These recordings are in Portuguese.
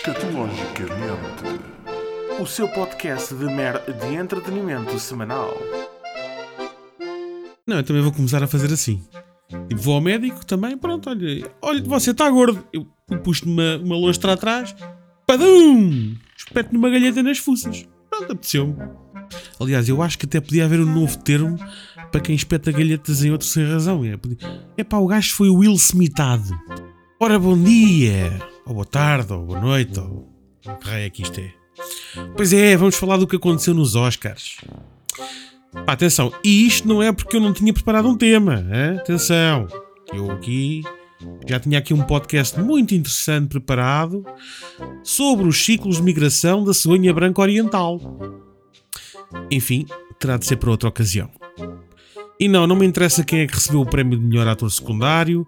Escatologicamente, o seu podcast de, mer de entretenimento semanal. Não, eu também vou começar a fazer assim. Tipo, vou ao médico também, pronto, olha, olha, você está gordo. Eu, puxo-lhe uma, uma lostra atrás, padum! Espeto-lhe uma galheta nas fuças. Pronto, apeteceu-me. Aliás, eu acho que até podia haver um novo termo para quem espeta galhetas em outro sem razão. É, é pá, o gajo foi o Will Smithado. Ora, bom dia! Ou boa tarde, ou boa noite, ou o que raio é que isto é. Pois é, vamos falar do que aconteceu nos Oscars. Pá, atenção, e isto não é porque eu não tinha preparado um tema, hein? atenção. Eu aqui já tinha aqui um podcast muito interessante preparado sobre os ciclos de migração da cegonha branca oriental. Enfim, terá de ser para outra ocasião. E não, não me interessa quem é que recebeu o prémio de melhor ator secundário,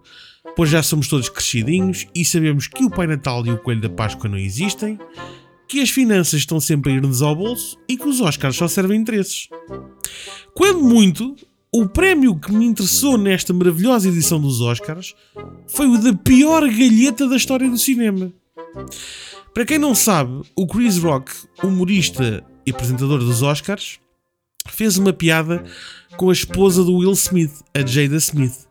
pois já somos todos crescidinhos e sabemos que o Pai Natal e o Coelho da Páscoa não existem, que as finanças estão sempre a ir-nos ao bolso e que os Oscars só servem interesses. Quando muito, o prémio que me interessou nesta maravilhosa edição dos Oscars foi o da pior galheta da história do cinema. Para quem não sabe, o Chris Rock, humorista e apresentador dos Oscars, fez uma piada com a esposa do Will Smith, a Jada Smith,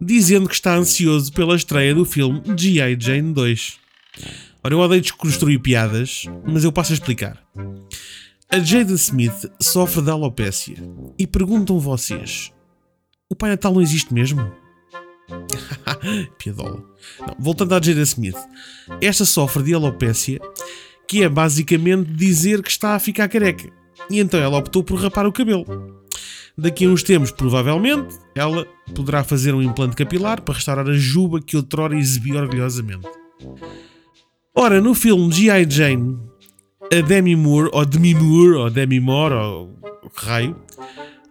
dizendo que está ansioso pela estreia do filme G.I. Jane 2. Ora, eu odeio desconstruir piadas, mas eu passo a explicar. A Jada Smith sofre de alopécia e perguntam vocês: o Pai Natal não existe mesmo? Piadola. Não, voltando à Jada Smith, esta sofre de alopécia, que é basicamente dizer que está a ficar careca. E então ela optou por rapar o cabelo. Daqui a uns tempos, provavelmente, ela poderá fazer um implante capilar para restaurar a juba que outrora exibia orgulhosamente. Ora, no filme G.I. Jane, a Demi Moore, ou Demi Moore, ou Demi Moore, ou raio,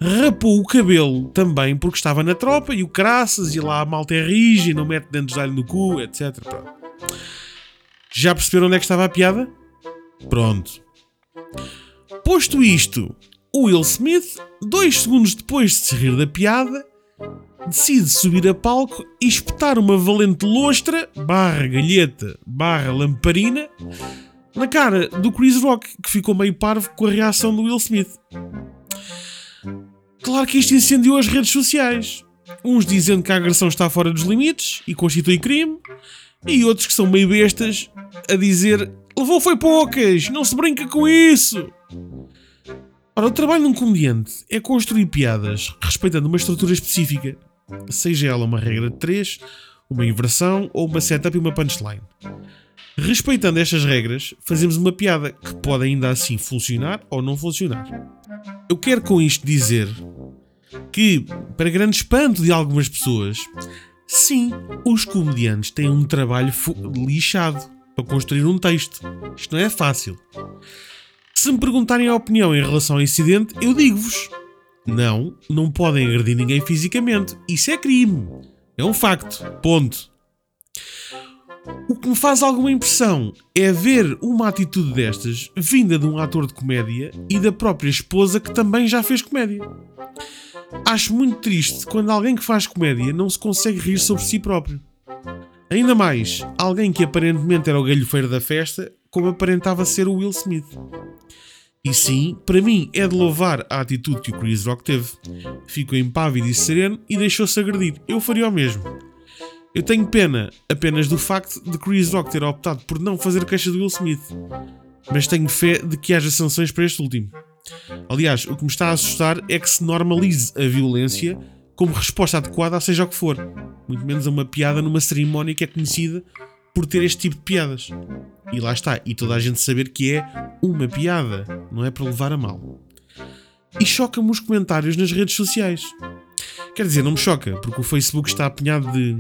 rapou o cabelo também porque estava na tropa e o craças e lá a malta é rija e não mete dentro de alho no cu, etc. Pronto. Já perceberam onde é que estava a piada? Pronto. Posto isto, o Will Smith, dois segundos depois de se rir da piada, decide subir a palco e espetar uma valente lostra, barra galheta, barra lamparina, na cara do Chris Rock, que ficou meio parvo com a reação do Will Smith. Claro que isto incendiou as redes sociais. Uns dizendo que a agressão está fora dos limites e constitui crime, e outros que são meio bestas a dizer levou foi poucas, não se brinca com isso. Ora, o trabalho de um comediante é construir piadas respeitando uma estrutura específica, seja ela uma regra de 3, uma inversão ou uma setup e uma punchline. Respeitando estas regras, fazemos uma piada que pode ainda assim funcionar ou não funcionar. Eu quero com isto dizer que, para grande espanto de algumas pessoas, sim, os comediantes têm um trabalho lixado para construir um texto. Isto não é fácil. Se me perguntarem a opinião em relação ao incidente, eu digo-vos: não, não podem agredir ninguém fisicamente. Isso é crime. É um facto. Ponto. O que me faz alguma impressão é ver uma atitude destas vinda de um ator de comédia e da própria esposa que também já fez comédia. Acho muito triste quando alguém que faz comédia não se consegue rir sobre si próprio. Ainda mais, alguém que aparentemente era o galhofeiro da festa, como aparentava ser o Will Smith. E sim, para mim é de louvar a atitude que o Chris Rock teve. Ficou impávido e sereno e deixou-se agredir. Eu faria o mesmo. Eu tenho pena apenas do facto de Chris Rock ter optado por não fazer queixa do Will Smith. Mas tenho fé de que haja sanções para este último. Aliás, o que me está a assustar é que se normalize a violência como resposta adequada a seja o que for. Muito menos a uma piada numa cerimónia que é conhecida por ter este tipo de piadas. E lá está, e toda a gente saber que é uma piada, não é para levar a mal. E choca-me os comentários nas redes sociais. Quer dizer, não me choca, porque o Facebook está apinhado de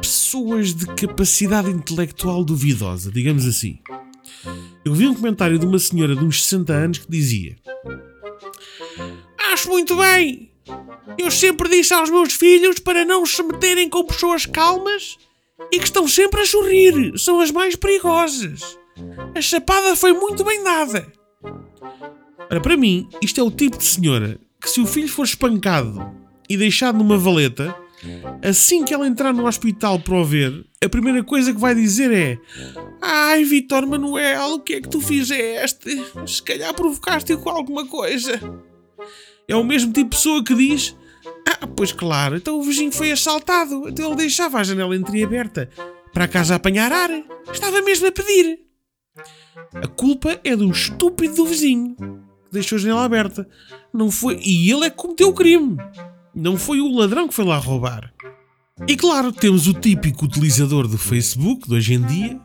pessoas de capacidade intelectual duvidosa, digamos assim. Eu vi um comentário de uma senhora de uns 60 anos que dizia: Acho muito bem! Eu sempre disse aos meus filhos para não se meterem com pessoas calmas e que estão sempre a sorrir. São as mais perigosas. A chapada foi muito bem dada. Ora, para mim, isto é o tipo de senhora que, se o filho for espancado e deixado numa valeta, assim que ela entrar no hospital para o ver, a primeira coisa que vai dizer é: Ai, Vitor Manuel, o que é que tu fizeste? Se calhar provocaste-o com alguma coisa. É o mesmo tipo de pessoa que diz: Ah, pois claro, então o vizinho foi assaltado, então ele deixava a janela entreaberta para a casa apanhar ar. Estava mesmo a pedir. A culpa é do estúpido do vizinho que deixou a janela aberta. Não foi. E ele é que cometeu o crime. Não foi o ladrão que foi lá roubar. E claro, temos o típico utilizador do Facebook de hoje em dia,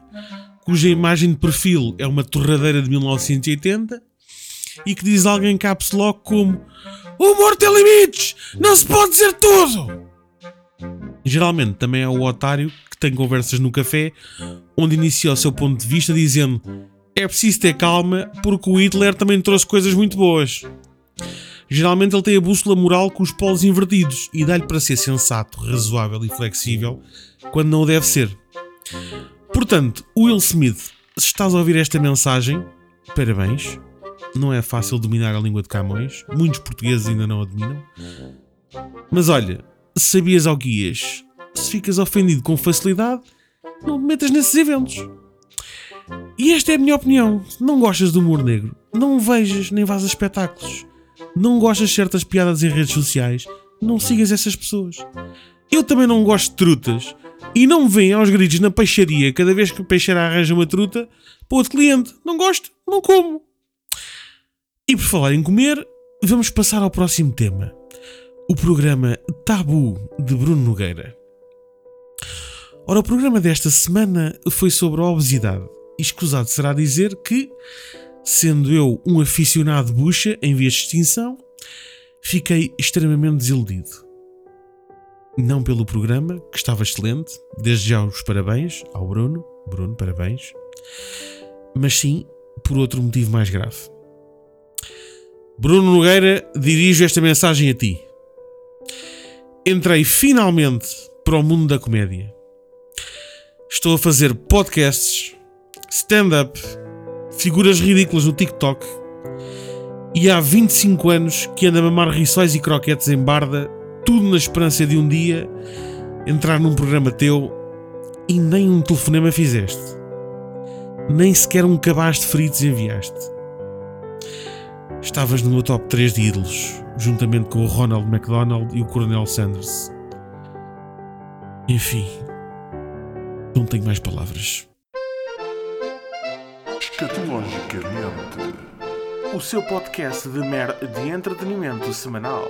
cuja imagem de perfil é uma torradeira de 1980 e que diz alguém caps lock como O humor tem limites! Não se pode dizer tudo! Geralmente também é o otário que tem conversas no café onde inicia o seu ponto de vista dizendo é preciso ter calma porque o Hitler também trouxe coisas muito boas. Geralmente ele tem a bússola moral com os polos invertidos e dá-lhe para ser sensato, razoável e flexível quando não o deve ser. Portanto, Will Smith, se estás a ouvir esta mensagem, parabéns. Não é fácil dominar a língua de Camões, muitos portugueses ainda não a dominam. Mas olha, sabias ao guias, se ficas ofendido com facilidade, não te metas nesses eventos. E esta é a minha opinião. Não gostas do humor negro, não vejas nem vás a espetáculos. Não gostas de certas piadas em redes sociais, não sigas essas pessoas. Eu também não gosto de trutas. E não me vêm aos gritos na peixaria cada vez que o peixeiro arranja uma truta para outro cliente. Não gosto, não como. E por falar em comer, vamos passar ao próximo tema. O programa Tabu de Bruno Nogueira. Ora, o programa desta semana foi sobre a obesidade. E escusado será dizer que, sendo eu um aficionado bucha em vias de extinção, fiquei extremamente desiludido. Não pelo programa, que estava excelente, desde já os parabéns ao Bruno, Bruno, parabéns, mas sim por outro motivo mais grave. Bruno Nogueira, dirijo esta mensagem a ti. Entrei finalmente para o mundo da comédia. Estou a fazer podcasts, stand-up, figuras ridículas no TikTok e há 25 anos que ando a mamar rissóis e croquetes em barda, tudo na esperança de um dia entrar num programa teu e nem um telefonema fizeste. Nem sequer um cabaz de fritos enviaste. Estavas no meu top 3 de ídolos, juntamente com o Ronald McDonald e o Coronel Sanders. Enfim, não tenho mais palavras. Escatologicamente. O seu podcast de mer de entretenimento semanal.